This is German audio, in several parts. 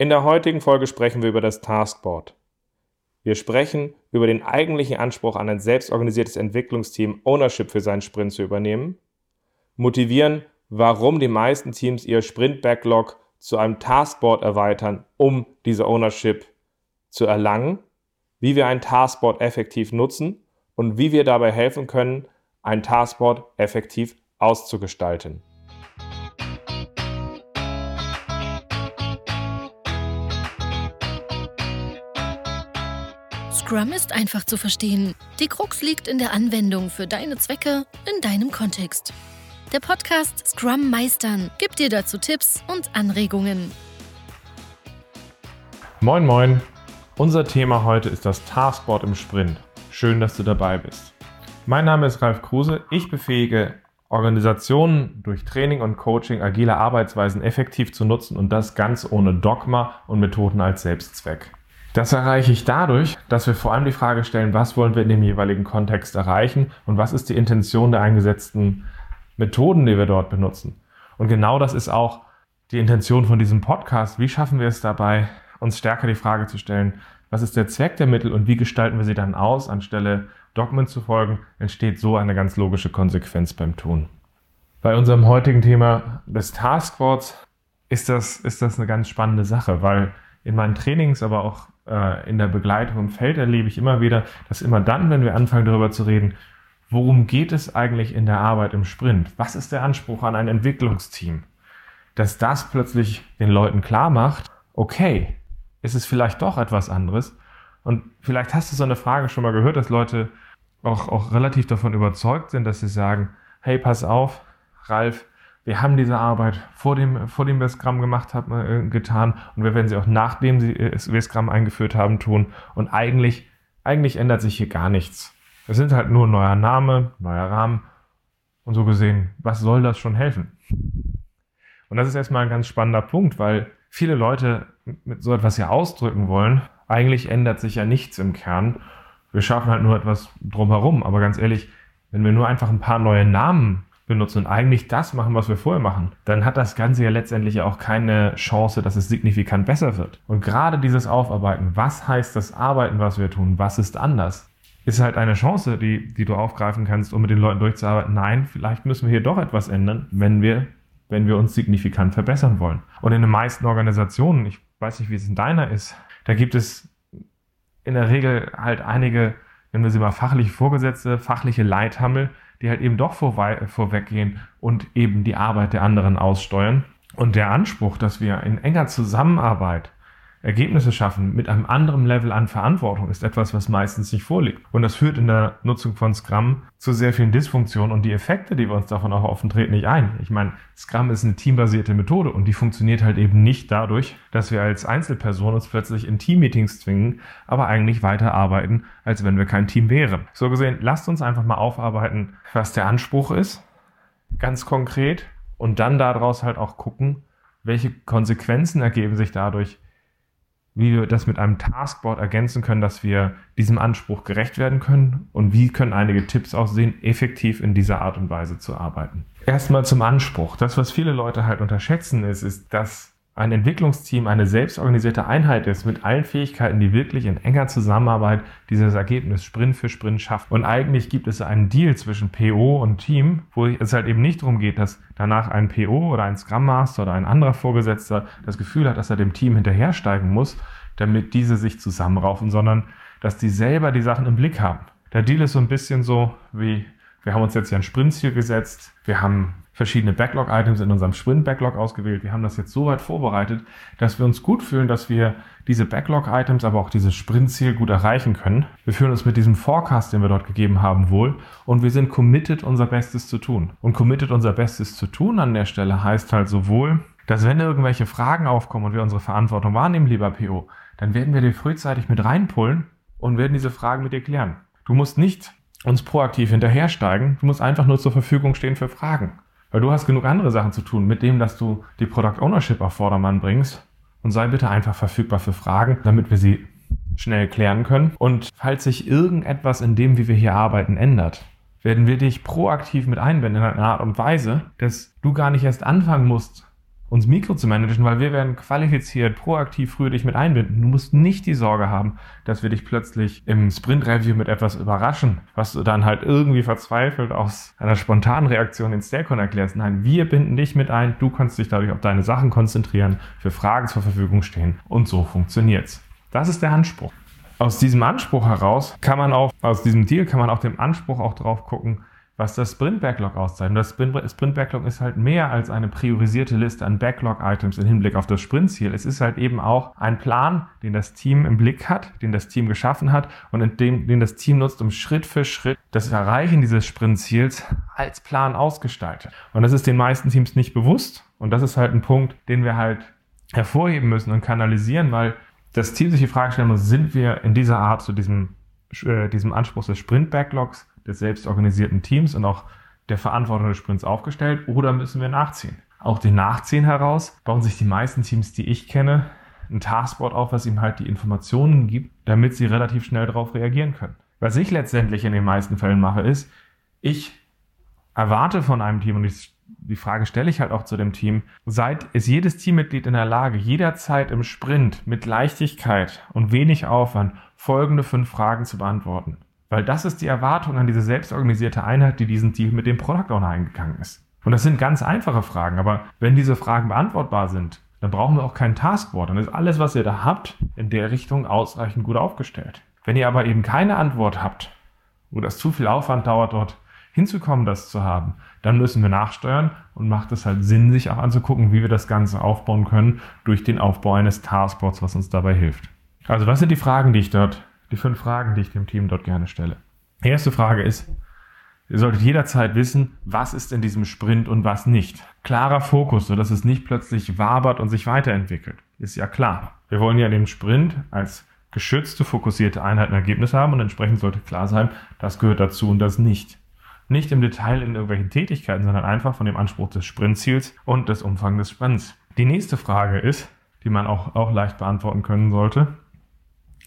In der heutigen Folge sprechen wir über das Taskboard. Wir sprechen über den eigentlichen Anspruch an ein selbstorganisiertes Entwicklungsteam, Ownership für seinen Sprint zu übernehmen, motivieren, warum die meisten Teams ihr Sprint-Backlog zu einem Taskboard erweitern, um diese Ownership zu erlangen, wie wir ein Taskboard effektiv nutzen und wie wir dabei helfen können, ein Taskboard effektiv auszugestalten. Scrum ist einfach zu verstehen. Die Krux liegt in der Anwendung für deine Zwecke in deinem Kontext. Der Podcast Scrum Meistern gibt dir dazu Tipps und Anregungen. Moin, moin. Unser Thema heute ist das Taskboard im Sprint. Schön, dass du dabei bist. Mein Name ist Ralf Kruse. Ich befähige Organisationen durch Training und Coaching agile Arbeitsweisen effektiv zu nutzen und das ganz ohne Dogma und Methoden als Selbstzweck. Das erreiche ich dadurch, dass wir vor allem die Frage stellen, was wollen wir in dem jeweiligen Kontext erreichen und was ist die Intention der eingesetzten Methoden, die wir dort benutzen. Und genau das ist auch die Intention von diesem Podcast. Wie schaffen wir es dabei, uns stärker die Frage zu stellen, was ist der Zweck der Mittel und wie gestalten wir sie dann aus, anstelle Dogmen zu folgen, entsteht so eine ganz logische Konsequenz beim Tun. Bei unserem heutigen Thema des Taskboards ist das, ist das eine ganz spannende Sache, weil in meinen Trainings, aber auch äh, in der Begleitung im Feld erlebe ich immer wieder, dass immer dann, wenn wir anfangen darüber zu reden, worum geht es eigentlich in der Arbeit im Sprint? Was ist der Anspruch an ein Entwicklungsteam? Dass das plötzlich den Leuten klar macht, okay, ist es vielleicht doch etwas anderes. Und vielleicht hast du so eine Frage schon mal gehört, dass Leute auch, auch relativ davon überzeugt sind, dass sie sagen, hey, pass auf, Ralf, wir haben diese Arbeit vor dem, vor dem Scrum gemacht haben, äh, getan und wir werden sie auch nachdem sie, äh, Scrum eingeführt haben tun. Und eigentlich, eigentlich ändert sich hier gar nichts. Es sind halt nur neuer Name, neuer Rahmen. Und so gesehen, was soll das schon helfen? Und das ist erstmal ein ganz spannender Punkt, weil viele Leute mit so etwas ja ausdrücken wollen. Eigentlich ändert sich ja nichts im Kern. Wir schaffen halt nur etwas drumherum. Aber ganz ehrlich, wenn wir nur einfach ein paar neue Namen benutzen und eigentlich das machen, was wir vorher machen, dann hat das Ganze ja letztendlich auch keine Chance, dass es signifikant besser wird. Und gerade dieses Aufarbeiten, was heißt das Arbeiten, was wir tun, was ist anders, ist halt eine Chance, die, die du aufgreifen kannst, um mit den Leuten durchzuarbeiten. Nein, vielleicht müssen wir hier doch etwas ändern, wenn wir, wenn wir uns signifikant verbessern wollen. Und in den meisten Organisationen, ich weiß nicht, wie es in deiner ist, da gibt es in der Regel halt einige, wenn wir sie mal fachliche Vorgesetzte, fachliche Leithammel, die halt eben doch vorweggehen und eben die Arbeit der anderen aussteuern. Und der Anspruch, dass wir in enger Zusammenarbeit Ergebnisse schaffen mit einem anderen Level an Verantwortung ist etwas, was meistens nicht vorliegt. Und das führt in der Nutzung von Scrum zu sehr vielen Dysfunktionen und die Effekte, die wir uns davon auch offen treten, nicht ein. Ich meine, Scrum ist eine teambasierte Methode und die funktioniert halt eben nicht dadurch, dass wir als Einzelperson uns plötzlich in Teammeetings zwingen, aber eigentlich weiter arbeiten, als wenn wir kein Team wären. So gesehen, lasst uns einfach mal aufarbeiten, was der Anspruch ist, ganz konkret, und dann daraus halt auch gucken, welche Konsequenzen ergeben sich dadurch, wie wir das mit einem Taskboard ergänzen können, dass wir diesem Anspruch gerecht werden können und wie können einige Tipps aussehen, effektiv in dieser Art und Weise zu arbeiten. Erstmal zum Anspruch. Das, was viele Leute halt unterschätzen, ist, ist, dass ein Entwicklungsteam eine selbstorganisierte Einheit ist mit allen Fähigkeiten, die wirklich in enger Zusammenarbeit dieses Ergebnis Sprint für Sprint schafft. Und eigentlich gibt es einen Deal zwischen PO und Team, wo es halt eben nicht darum geht, dass danach ein PO oder ein Scrum Master oder ein anderer Vorgesetzter das Gefühl hat, dass er dem Team hinterhersteigen muss, damit diese sich zusammenraufen, sondern dass die selber die Sachen im Blick haben. Der Deal ist so ein bisschen so wie, wir haben uns jetzt ja ein Sprintziel gesetzt, wir haben verschiedene Backlog-Items in unserem Sprint-Backlog ausgewählt. Wir haben das jetzt so weit vorbereitet, dass wir uns gut fühlen, dass wir diese Backlog-Items, aber auch dieses Sprintziel gut erreichen können. Wir fühlen uns mit diesem Forecast, den wir dort gegeben haben, wohl und wir sind committed, unser Bestes zu tun. Und committed, unser Bestes zu tun an der Stelle heißt halt sowohl, dass wenn irgendwelche Fragen aufkommen und wir unsere Verantwortung wahrnehmen, lieber PO, dann werden wir dir frühzeitig mit reinpullen und werden diese Fragen mit dir klären. Du musst nicht uns proaktiv hinterhersteigen, du musst einfach nur zur Verfügung stehen für Fragen. Weil du hast genug andere Sachen zu tun, mit dem, dass du die Product Ownership auf Vordermann bringst. Und sei bitte einfach verfügbar für Fragen, damit wir sie schnell klären können. Und falls sich irgendetwas in dem, wie wir hier arbeiten, ändert, werden wir dich proaktiv mit einbinden in einer Art und Weise, dass du gar nicht erst anfangen musst, uns Mikro zu managen, weil wir werden qualifiziert, proaktiv früher dich mit einbinden. Du musst nicht die Sorge haben, dass wir dich plötzlich im Sprint-Review mit etwas überraschen, was du dann halt irgendwie verzweifelt aus einer spontanen Reaktion in Staircon erklärst. Nein, wir binden dich mit ein, du kannst dich dadurch auf deine Sachen konzentrieren, für Fragen zur Verfügung stehen und so funktioniert's. Das ist der Anspruch. Aus diesem Anspruch heraus kann man auch, aus diesem Deal kann man auch dem Anspruch auch drauf gucken, was das Sprint Backlog auszeichnet. Das Sprint Backlog ist halt mehr als eine priorisierte Liste an Backlog-Items im Hinblick auf das Sprintziel. Es ist halt eben auch ein Plan, den das Team im Blick hat, den das Team geschaffen hat und dem, den das Team nutzt, um Schritt für Schritt das Erreichen dieses Sprintziels als Plan ausgestaltet. Und das ist den meisten Teams nicht bewusst. Und das ist halt ein Punkt, den wir halt hervorheben müssen und kanalisieren, weil das Team sich die Frage stellen muss, sind wir in dieser Art zu diesem, äh, diesem Anspruch des Sprint-Backlogs des selbstorganisierten Teams und auch der Verantwortung des Sprints aufgestellt oder müssen wir nachziehen? Auch den Nachziehen heraus bauen sich die meisten Teams, die ich kenne, ein Taskboard auf, was ihm halt die Informationen gibt, damit sie relativ schnell darauf reagieren können. Was ich letztendlich in den meisten Fällen mache, ist, ich erwarte von einem Team, und ich, die Frage stelle ich halt auch zu dem Team, seid, ist jedes Teammitglied in der Lage, jederzeit im Sprint mit Leichtigkeit und wenig Aufwand folgende fünf Fragen zu beantworten? Weil das ist die Erwartung an diese selbstorganisierte Einheit, die diesen Deal mit dem Product Owner eingegangen ist. Und das sind ganz einfache Fragen, aber wenn diese Fragen beantwortbar sind, dann brauchen wir auch kein Taskboard. Dann ist alles, was ihr da habt, in der Richtung ausreichend gut aufgestellt. Wenn ihr aber eben keine Antwort habt oder es zu viel Aufwand dauert, dort hinzukommen, das zu haben, dann müssen wir nachsteuern und macht es halt Sinn, sich auch anzugucken, wie wir das Ganze aufbauen können durch den Aufbau eines Taskboards, was uns dabei hilft. Also was sind die Fragen, die ich dort die fünf Fragen, die ich dem Team dort gerne stelle. Die erste Frage ist, ihr solltet jederzeit wissen, was ist in diesem Sprint und was nicht. Klarer Fokus, sodass es nicht plötzlich wabert und sich weiterentwickelt. Ist ja klar. Wir wollen ja dem Sprint als geschützte, fokussierte Einheit ein Ergebnis haben und entsprechend sollte klar sein, das gehört dazu und das nicht. Nicht im Detail in irgendwelchen Tätigkeiten, sondern einfach von dem Anspruch des Sprintziels und des Umfangs des Sprints. Die nächste Frage ist, die man auch, auch leicht beantworten können sollte,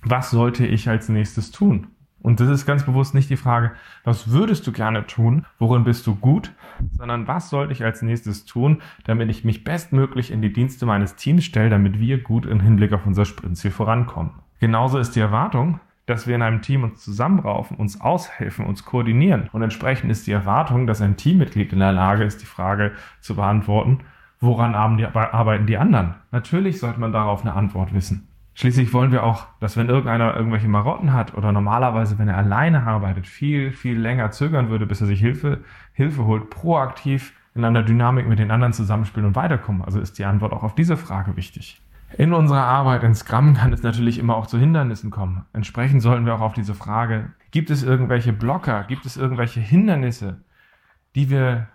was sollte ich als nächstes tun? Und das ist ganz bewusst nicht die Frage, was würdest du gerne tun, worin bist du gut, sondern was sollte ich als nächstes tun, damit ich mich bestmöglich in die Dienste meines Teams stelle, damit wir gut im Hinblick auf unser Sprintziel vorankommen. Genauso ist die Erwartung, dass wir in einem Team uns zusammenraufen, uns aushelfen, uns koordinieren. Und entsprechend ist die Erwartung, dass ein Teammitglied in der Lage ist, die Frage zu beantworten, woran arbeiten die anderen? Natürlich sollte man darauf eine Antwort wissen. Schließlich wollen wir auch, dass wenn irgendeiner irgendwelche Marotten hat oder normalerweise, wenn er alleine arbeitet, viel, viel länger zögern würde, bis er sich Hilfe, Hilfe holt, proaktiv in einer Dynamik mit den anderen zusammenspielen und weiterkommen. Also ist die Antwort auch auf diese Frage wichtig. In unserer Arbeit in Scrum kann es natürlich immer auch zu Hindernissen kommen. Entsprechend sollten wir auch auf diese Frage, gibt es irgendwelche Blocker, gibt es irgendwelche Hindernisse, die wir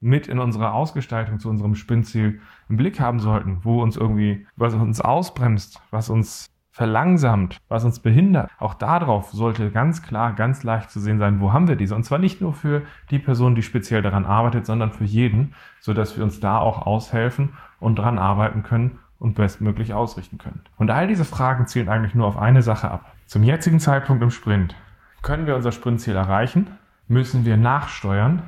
mit in unserer Ausgestaltung zu unserem Spinnziel im Blick haben sollten, wo uns irgendwie, was uns ausbremst, was uns verlangsamt, was uns behindert. Auch darauf sollte ganz klar, ganz leicht zu sehen sein, wo haben wir diese. Und zwar nicht nur für die Person, die speziell daran arbeitet, sondern für jeden, so dass wir uns da auch aushelfen und daran arbeiten können und bestmöglich ausrichten können. Und all diese Fragen zielen eigentlich nur auf eine Sache ab. Zum jetzigen Zeitpunkt im Sprint können wir unser Sprintziel erreichen, müssen wir nachsteuern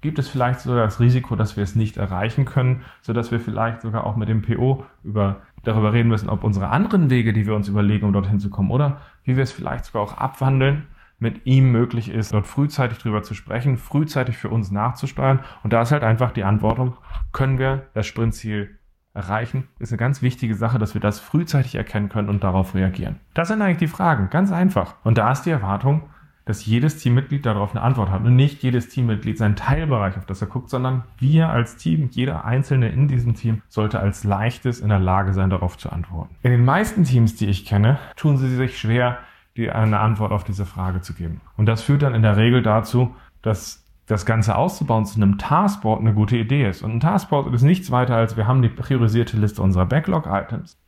gibt es vielleicht sogar das Risiko, dass wir es nicht erreichen können, sodass wir vielleicht sogar auch mit dem PO über, darüber reden müssen, ob unsere anderen Wege, die wir uns überlegen, um dorthin zu kommen, oder wie wir es vielleicht sogar auch abwandeln, mit ihm möglich ist, dort frühzeitig drüber zu sprechen, frühzeitig für uns nachzusteuern. Und da ist halt einfach die Antwortung, können wir das Sprintziel erreichen, ist eine ganz wichtige Sache, dass wir das frühzeitig erkennen können und darauf reagieren. Das sind eigentlich die Fragen, ganz einfach. Und da ist die Erwartung, dass jedes Teammitglied darauf eine Antwort hat und nicht jedes Teammitglied seinen Teilbereich, auf das er guckt, sondern wir als Team, jeder Einzelne in diesem Team sollte als leichtes in der Lage sein, darauf zu antworten. In den meisten Teams, die ich kenne, tun sie sich schwer, die eine Antwort auf diese Frage zu geben. Und das führt dann in der Regel dazu, dass das Ganze auszubauen zu einem Taskboard eine gute Idee ist. Und ein Taskboard ist nichts weiter als wir haben die priorisierte Liste unserer Backlog-Items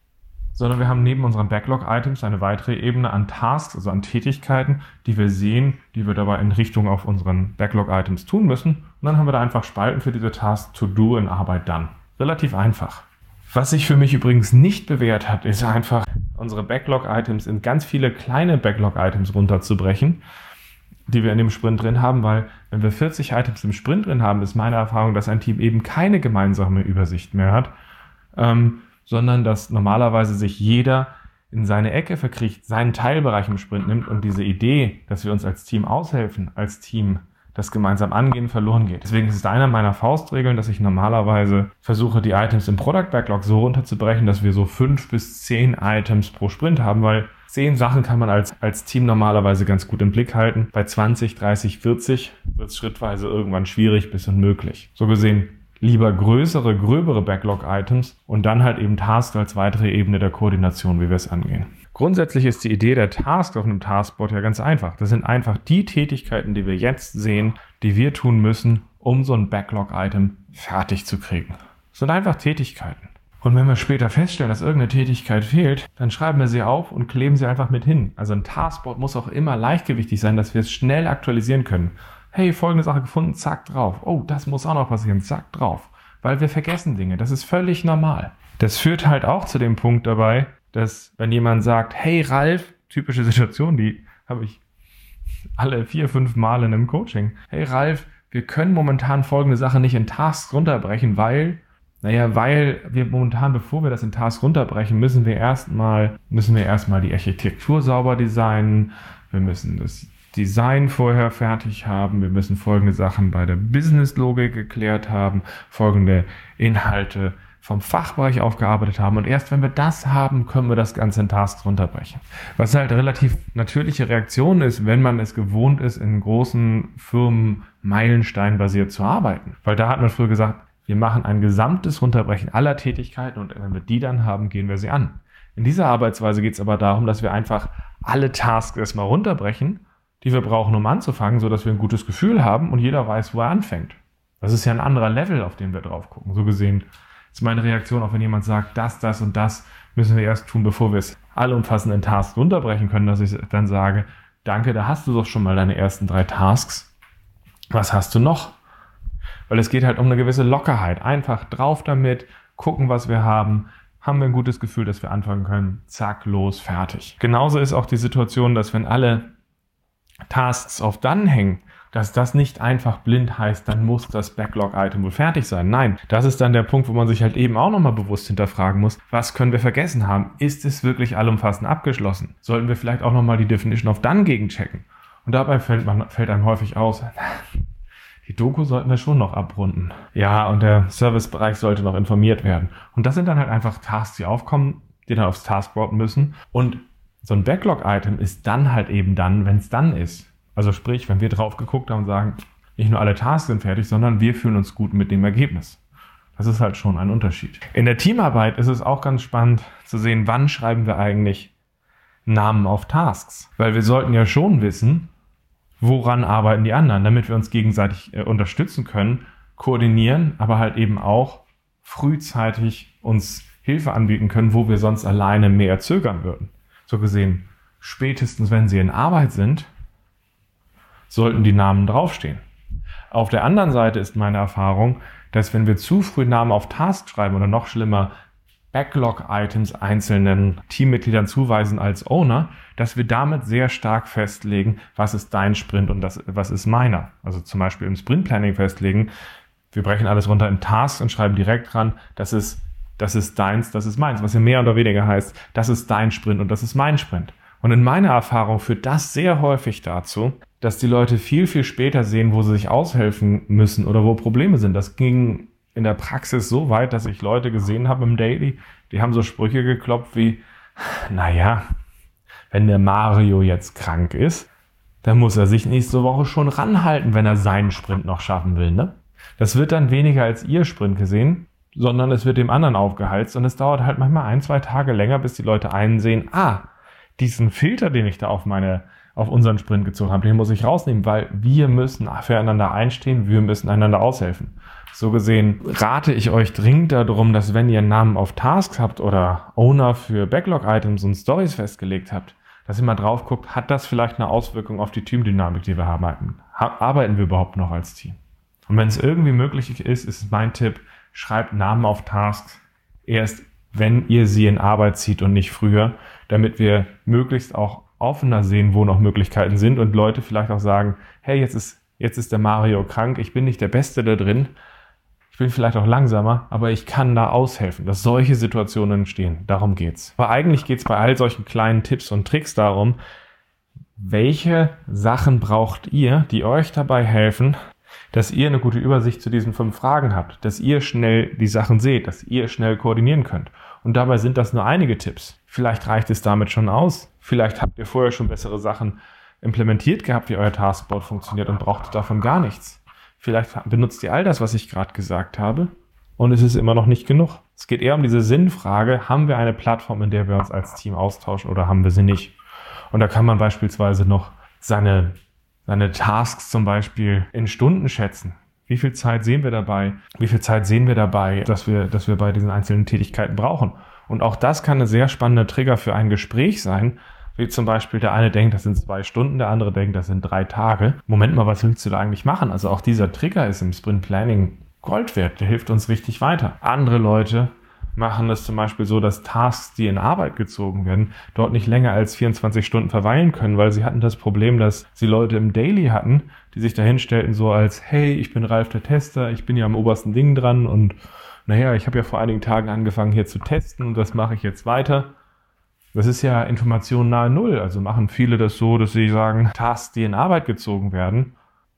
sondern wir haben neben unseren Backlog-Items eine weitere Ebene an Tasks, also an Tätigkeiten, die wir sehen, die wir dabei in Richtung auf unseren Backlog-Items tun müssen. Und dann haben wir da einfach Spalten für diese Tasks To Do in Arbeit dann. Relativ einfach. Was sich für mich übrigens nicht bewährt hat, ist einfach unsere Backlog-Items in ganz viele kleine Backlog-Items runterzubrechen, die wir in dem Sprint drin haben, weil wenn wir 40 Items im Sprint drin haben, ist meine Erfahrung, dass ein Team eben keine gemeinsame Übersicht mehr hat ähm, sondern dass normalerweise sich jeder in seine Ecke verkriecht, seinen Teilbereich im Sprint nimmt und diese Idee, dass wir uns als Team aushelfen, als Team das gemeinsam angehen, verloren geht. Deswegen ist es einer meiner Faustregeln, dass ich normalerweise versuche, die Items im Product Backlog so runterzubrechen, dass wir so fünf bis zehn Items pro Sprint haben, weil zehn Sachen kann man als, als Team normalerweise ganz gut im Blick halten. Bei 20, 30, 40 wird es schrittweise irgendwann schwierig bis unmöglich. So gesehen lieber größere, gröbere Backlog-Items und dann halt eben Tasks als weitere Ebene der Koordination, wie wir es angehen. Grundsätzlich ist die Idee der Tasks auf einem Taskboard ja ganz einfach. Das sind einfach die Tätigkeiten, die wir jetzt sehen, die wir tun müssen, um so ein Backlog-Item fertig zu kriegen. Das sind einfach Tätigkeiten. Und wenn wir später feststellen, dass irgendeine Tätigkeit fehlt, dann schreiben wir sie auf und kleben sie einfach mit hin. Also ein Taskboard muss auch immer leichtgewichtig sein, dass wir es schnell aktualisieren können hey, folgende Sache gefunden, zack drauf. Oh, das muss auch noch passieren, zack drauf. Weil wir vergessen Dinge. Das ist völlig normal. Das führt halt auch zu dem Punkt dabei, dass wenn jemand sagt, hey Ralf, typische Situation, die habe ich alle vier, fünf Mal in einem Coaching. Hey Ralf, wir können momentan folgende Sache nicht in Tasks runterbrechen, weil, naja, weil wir momentan, bevor wir das in Tasks runterbrechen, müssen wir erstmal, müssen wir erstmal die Architektur sauber designen. Wir müssen das Design vorher fertig haben. Wir müssen folgende Sachen bei der Business-Logik geklärt haben, folgende Inhalte vom Fachbereich aufgearbeitet haben. Und erst wenn wir das haben, können wir das Ganze in Tasks runterbrechen. Was halt relativ natürliche Reaktion ist, wenn man es gewohnt ist, in großen Firmen meilensteinbasiert zu arbeiten. Weil da hat man früher gesagt, wir machen ein gesamtes Runterbrechen aller Tätigkeiten und wenn wir die dann haben, gehen wir sie an. In dieser Arbeitsweise geht es aber darum, dass wir einfach alle Tasks erstmal runterbrechen die wir brauchen, um anzufangen, sodass wir ein gutes Gefühl haben und jeder weiß, wo er anfängt. Das ist ja ein anderer Level, auf den wir drauf gucken. So gesehen ist meine Reaktion, auch wenn jemand sagt, das, das und das müssen wir erst tun, bevor wir es allumfassend in Tasks runterbrechen können, dass ich dann sage, danke, da hast du doch schon mal deine ersten drei Tasks. Was hast du noch? Weil es geht halt um eine gewisse Lockerheit. Einfach drauf damit, gucken, was wir haben, haben wir ein gutes Gefühl, dass wir anfangen können. Zack, los, fertig. Genauso ist auch die Situation, dass wenn alle Tasks auf dann hängen, dass das nicht einfach blind heißt, dann muss das Backlog-Item wohl fertig sein. Nein, das ist dann der Punkt, wo man sich halt eben auch nochmal bewusst hinterfragen muss, was können wir vergessen haben? Ist es wirklich allumfassend abgeschlossen? Sollten wir vielleicht auch nochmal die Definition of Done gegenchecken? Und dabei fällt, man, fällt einem häufig aus, die Doku sollten wir schon noch abrunden. Ja, und der Servicebereich sollte noch informiert werden. Und das sind dann halt einfach Tasks, die aufkommen, die dann aufs Taskboard müssen. Und so ein Backlog-Item ist dann halt eben dann, wenn es dann ist. Also sprich, wenn wir drauf geguckt haben und sagen, nicht nur alle Tasks sind fertig, sondern wir fühlen uns gut mit dem Ergebnis. Das ist halt schon ein Unterschied. In der Teamarbeit ist es auch ganz spannend zu sehen, wann schreiben wir eigentlich Namen auf Tasks. Weil wir sollten ja schon wissen, woran arbeiten die anderen, damit wir uns gegenseitig äh, unterstützen können, koordinieren, aber halt eben auch frühzeitig uns Hilfe anbieten können, wo wir sonst alleine mehr zögern würden so gesehen, spätestens wenn sie in Arbeit sind, sollten die Namen draufstehen. Auf der anderen Seite ist meine Erfahrung, dass wenn wir zu früh Namen auf Task schreiben oder noch schlimmer Backlog-Items einzelnen Teammitgliedern zuweisen als Owner, dass wir damit sehr stark festlegen, was ist dein Sprint und das, was ist meiner. Also zum Beispiel im Sprint-Planning festlegen, wir brechen alles runter in Tasks und schreiben direkt dran, das ist das ist deins, das ist meins, was ja mehr oder weniger heißt, das ist dein Sprint und das ist mein Sprint. Und in meiner Erfahrung führt das sehr häufig dazu, dass die Leute viel, viel später sehen, wo sie sich aushelfen müssen oder wo Probleme sind. Das ging in der Praxis so weit, dass ich Leute gesehen habe im Daily, die haben so Sprüche geklopft wie, naja, wenn der Mario jetzt krank ist, dann muss er sich nächste Woche schon ranhalten, wenn er seinen Sprint noch schaffen will, ne? Das wird dann weniger als ihr Sprint gesehen, sondern es wird dem anderen aufgeheizt und es dauert halt manchmal ein, zwei Tage länger, bis die Leute einsehen, ah, diesen Filter, den ich da auf meine, auf unseren Sprint gezogen habe, den muss ich rausnehmen, weil wir müssen füreinander einstehen, wir müssen einander aushelfen. So gesehen rate ich euch dringend darum, dass wenn ihr einen Namen auf Tasks habt oder Owner für Backlog-Items und Stories festgelegt habt, dass ihr mal drauf guckt, hat das vielleicht eine Auswirkung auf die Teamdynamik, die wir haben? Arbeiten wir überhaupt noch als Team? Und wenn es irgendwie möglich ist, ist mein Tipp, schreibt Namen auf Tasks erst, wenn ihr sie in Arbeit zieht und nicht früher, damit wir möglichst auch offener sehen, wo noch Möglichkeiten sind und Leute vielleicht auch sagen, hey, jetzt ist, jetzt ist der Mario krank, ich bin nicht der Beste da drin, bin vielleicht auch langsamer, aber ich kann da aushelfen, dass solche Situationen entstehen. Darum geht's. Aber eigentlich geht's bei all solchen kleinen Tipps und Tricks darum, welche Sachen braucht ihr, die euch dabei helfen, dass ihr eine gute Übersicht zu diesen fünf Fragen habt, dass ihr schnell die Sachen seht, dass ihr schnell koordinieren könnt. Und dabei sind das nur einige Tipps. Vielleicht reicht es damit schon aus. Vielleicht habt ihr vorher schon bessere Sachen implementiert gehabt, wie euer Taskboard funktioniert und braucht davon gar nichts. Vielleicht benutzt ihr all das, was ich gerade gesagt habe, und es ist immer noch nicht genug. Es geht eher um diese Sinnfrage, haben wir eine Plattform, in der wir uns als Team austauschen oder haben wir sie nicht? Und da kann man beispielsweise noch seine, seine Tasks zum Beispiel in Stunden schätzen. Wie viel Zeit sehen wir dabei? Wie viel Zeit sehen wir dabei, dass wir, dass wir bei diesen einzelnen Tätigkeiten brauchen? Und auch das kann eine sehr spannende Trigger für ein Gespräch sein, wie zum Beispiel der eine denkt, das sind zwei Stunden, der andere denkt, das sind drei Tage. Moment mal, was willst du da eigentlich machen? Also auch dieser Trigger ist im Sprint Planning Gold wert, der hilft uns richtig weiter. Andere Leute machen es zum Beispiel so, dass Tasks, die in Arbeit gezogen werden, dort nicht länger als 24 Stunden verweilen können, weil sie hatten das Problem, dass sie Leute im Daily hatten, die sich dahinstellten so als, hey, ich bin Ralf der Tester, ich bin ja am obersten Ding dran und naja, ich habe ja vor einigen Tagen angefangen hier zu testen und das mache ich jetzt weiter. Das ist ja Information nahe Null. Also machen viele das so, dass sie sagen, Tasks, die in Arbeit gezogen werden,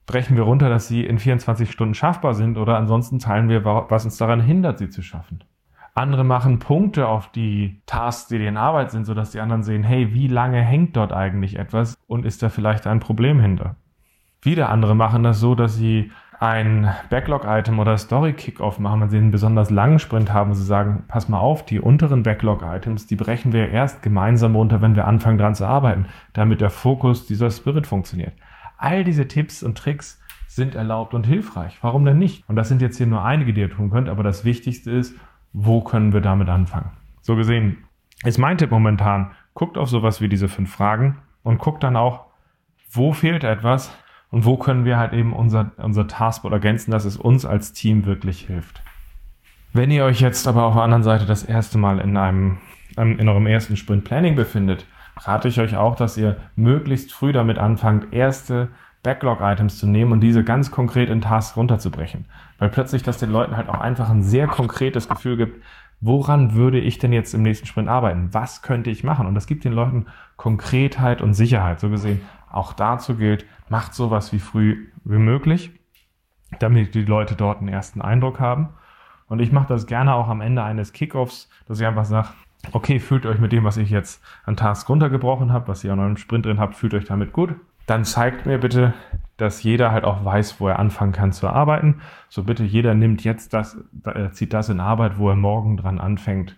brechen wir runter, dass sie in 24 Stunden schaffbar sind oder ansonsten teilen wir, was uns daran hindert, sie zu schaffen. Andere machen Punkte auf die Tasks, die in Arbeit sind, sodass die anderen sehen, hey, wie lange hängt dort eigentlich etwas und ist da vielleicht ein Problem hinter? Wieder andere machen das so, dass sie ein Backlog-Item oder Story-Kickoff machen, wenn sie einen besonders langen Sprint haben, und sie sagen, pass mal auf, die unteren Backlog-Items, die brechen wir erst gemeinsam runter, wenn wir anfangen dran zu arbeiten, damit der Fokus dieser Spirit funktioniert. All diese Tipps und Tricks sind erlaubt und hilfreich. Warum denn nicht? Und das sind jetzt hier nur einige, die ihr tun könnt, aber das Wichtigste ist, wo können wir damit anfangen? So gesehen ist mein Tipp momentan, guckt auf sowas wie diese fünf Fragen und guckt dann auch, wo fehlt etwas, und wo können wir halt eben unser, unser Taskboard ergänzen, dass es uns als Team wirklich hilft. Wenn ihr euch jetzt aber auf der anderen Seite das erste Mal in einem, in eurem ersten Sprint Planning befindet, rate ich euch auch, dass ihr möglichst früh damit anfangt, erste Backlog-Items zu nehmen und diese ganz konkret in Tasks runterzubrechen. Weil plötzlich das den Leuten halt auch einfach ein sehr konkretes Gefühl gibt, woran würde ich denn jetzt im nächsten Sprint arbeiten? Was könnte ich machen? Und das gibt den Leuten Konkretheit und Sicherheit. So gesehen, auch dazu gilt, macht sowas wie früh wie möglich, damit die Leute dort einen ersten Eindruck haben. Und ich mache das gerne auch am Ende eines Kickoffs, dass ich einfach sage, okay, fühlt euch mit dem, was ich jetzt an Task runtergebrochen habe, was ihr an eurem Sprint drin habt, fühlt euch damit gut. Dann zeigt mir bitte, dass jeder halt auch weiß, wo er anfangen kann zu arbeiten. So bitte jeder nimmt jetzt das, äh, zieht das in Arbeit, wo er morgen dran anfängt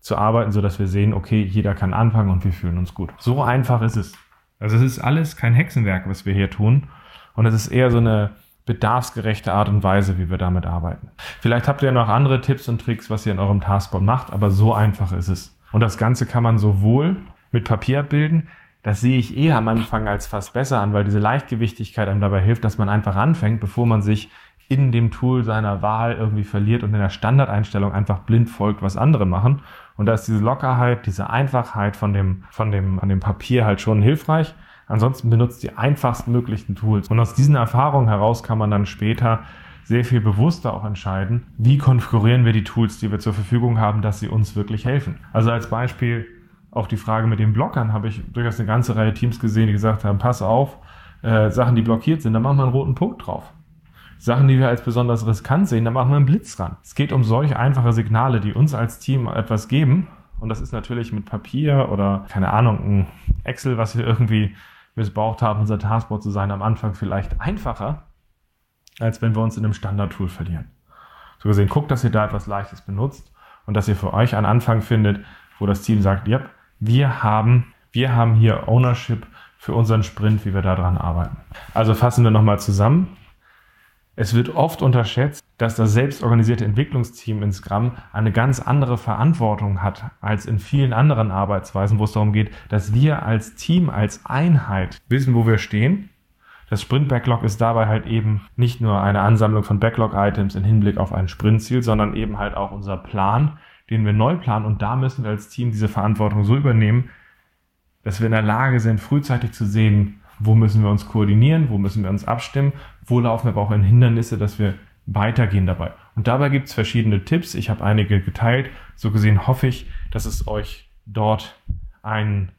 zu arbeiten, sodass wir sehen, okay, jeder kann anfangen und wir fühlen uns gut. So einfach ist es. Also es ist alles kein Hexenwerk, was wir hier tun. Und es ist eher so eine bedarfsgerechte Art und Weise, wie wir damit arbeiten. Vielleicht habt ihr noch andere Tipps und Tricks, was ihr in eurem Taskboard macht, aber so einfach ist es. Und das Ganze kann man sowohl mit Papier abbilden, das sehe ich eher am Anfang als fast besser an, weil diese Leichtgewichtigkeit einem dabei hilft, dass man einfach anfängt, bevor man sich in dem Tool seiner Wahl irgendwie verliert und in der Standardeinstellung einfach blind folgt, was andere machen. Und da ist diese Lockerheit, diese Einfachheit von dem, von dem, an dem Papier halt schon hilfreich. Ansonsten benutzt die einfachsten möglichen Tools. Und aus diesen Erfahrungen heraus kann man dann später sehr viel bewusster auch entscheiden, wie konfigurieren wir die Tools, die wir zur Verfügung haben, dass sie uns wirklich helfen. Also als Beispiel auf die Frage mit den Blockern habe ich durchaus eine ganze Reihe Teams gesehen, die gesagt haben, pass auf, äh, Sachen, die blockiert sind, da machen wir einen roten Punkt drauf. Sachen, die wir als besonders riskant sehen, da machen wir einen Blitz ran. Es geht um solche einfache Signale, die uns als Team etwas geben. Und das ist natürlich mit Papier oder, keine Ahnung, ein Excel, was wir irgendwie missbraucht haben, unser Taskboard zu sein, am Anfang vielleicht einfacher, als wenn wir uns in einem Standard-Tool verlieren. So gesehen, guckt, dass ihr da etwas Leichtes benutzt und dass ihr für euch einen Anfang findet, wo das Team sagt, ja, wir haben, wir haben hier Ownership für unseren Sprint, wie wir daran arbeiten. Also fassen wir nochmal zusammen. Es wird oft unterschätzt, dass das selbstorganisierte Entwicklungsteam in Scrum eine ganz andere Verantwortung hat als in vielen anderen Arbeitsweisen, wo es darum geht, dass wir als Team, als Einheit wissen, wo wir stehen. Das Sprint-Backlog ist dabei halt eben nicht nur eine Ansammlung von Backlog-Items im Hinblick auf ein Sprintziel, sondern eben halt auch unser Plan, den wir neu planen. Und da müssen wir als Team diese Verantwortung so übernehmen, dass wir in der Lage sind, frühzeitig zu sehen, wo müssen wir uns koordinieren, wo müssen wir uns abstimmen, wo laufen wir aber auch in Hindernisse, dass wir weitergehen dabei. Und dabei gibt es verschiedene Tipps. Ich habe einige geteilt. So gesehen hoffe ich, dass es euch dort einen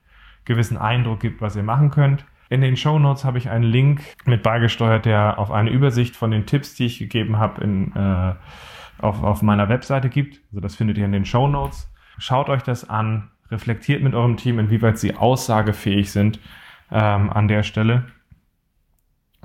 gewissen Eindruck gibt, was ihr machen könnt. In den Show Notes habe ich einen Link mit beigesteuert, der auf eine Übersicht von den Tipps, die ich gegeben habe, in, äh, auf, auf meiner Webseite gibt. Also das findet ihr in den Show Notes. Schaut euch das an, reflektiert mit eurem Team, inwieweit sie aussagefähig sind ähm, an der Stelle.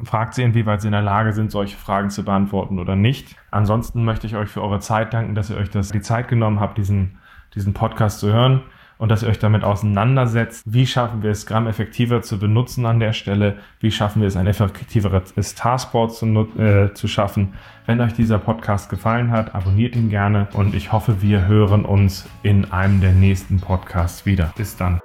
Fragt sie, inwieweit sie in der Lage sind, solche Fragen zu beantworten oder nicht. Ansonsten möchte ich euch für eure Zeit danken, dass ihr euch das, die Zeit genommen habt, diesen, diesen Podcast zu hören und dass ihr euch damit auseinandersetzt. Wie schaffen wir es, Scrum effektiver zu benutzen an der Stelle? Wie schaffen wir es, ein effektiveres Taskboard zu, äh, zu schaffen? Wenn euch dieser Podcast gefallen hat, abonniert ihn gerne und ich hoffe, wir hören uns in einem der nächsten Podcasts wieder. Bis dann.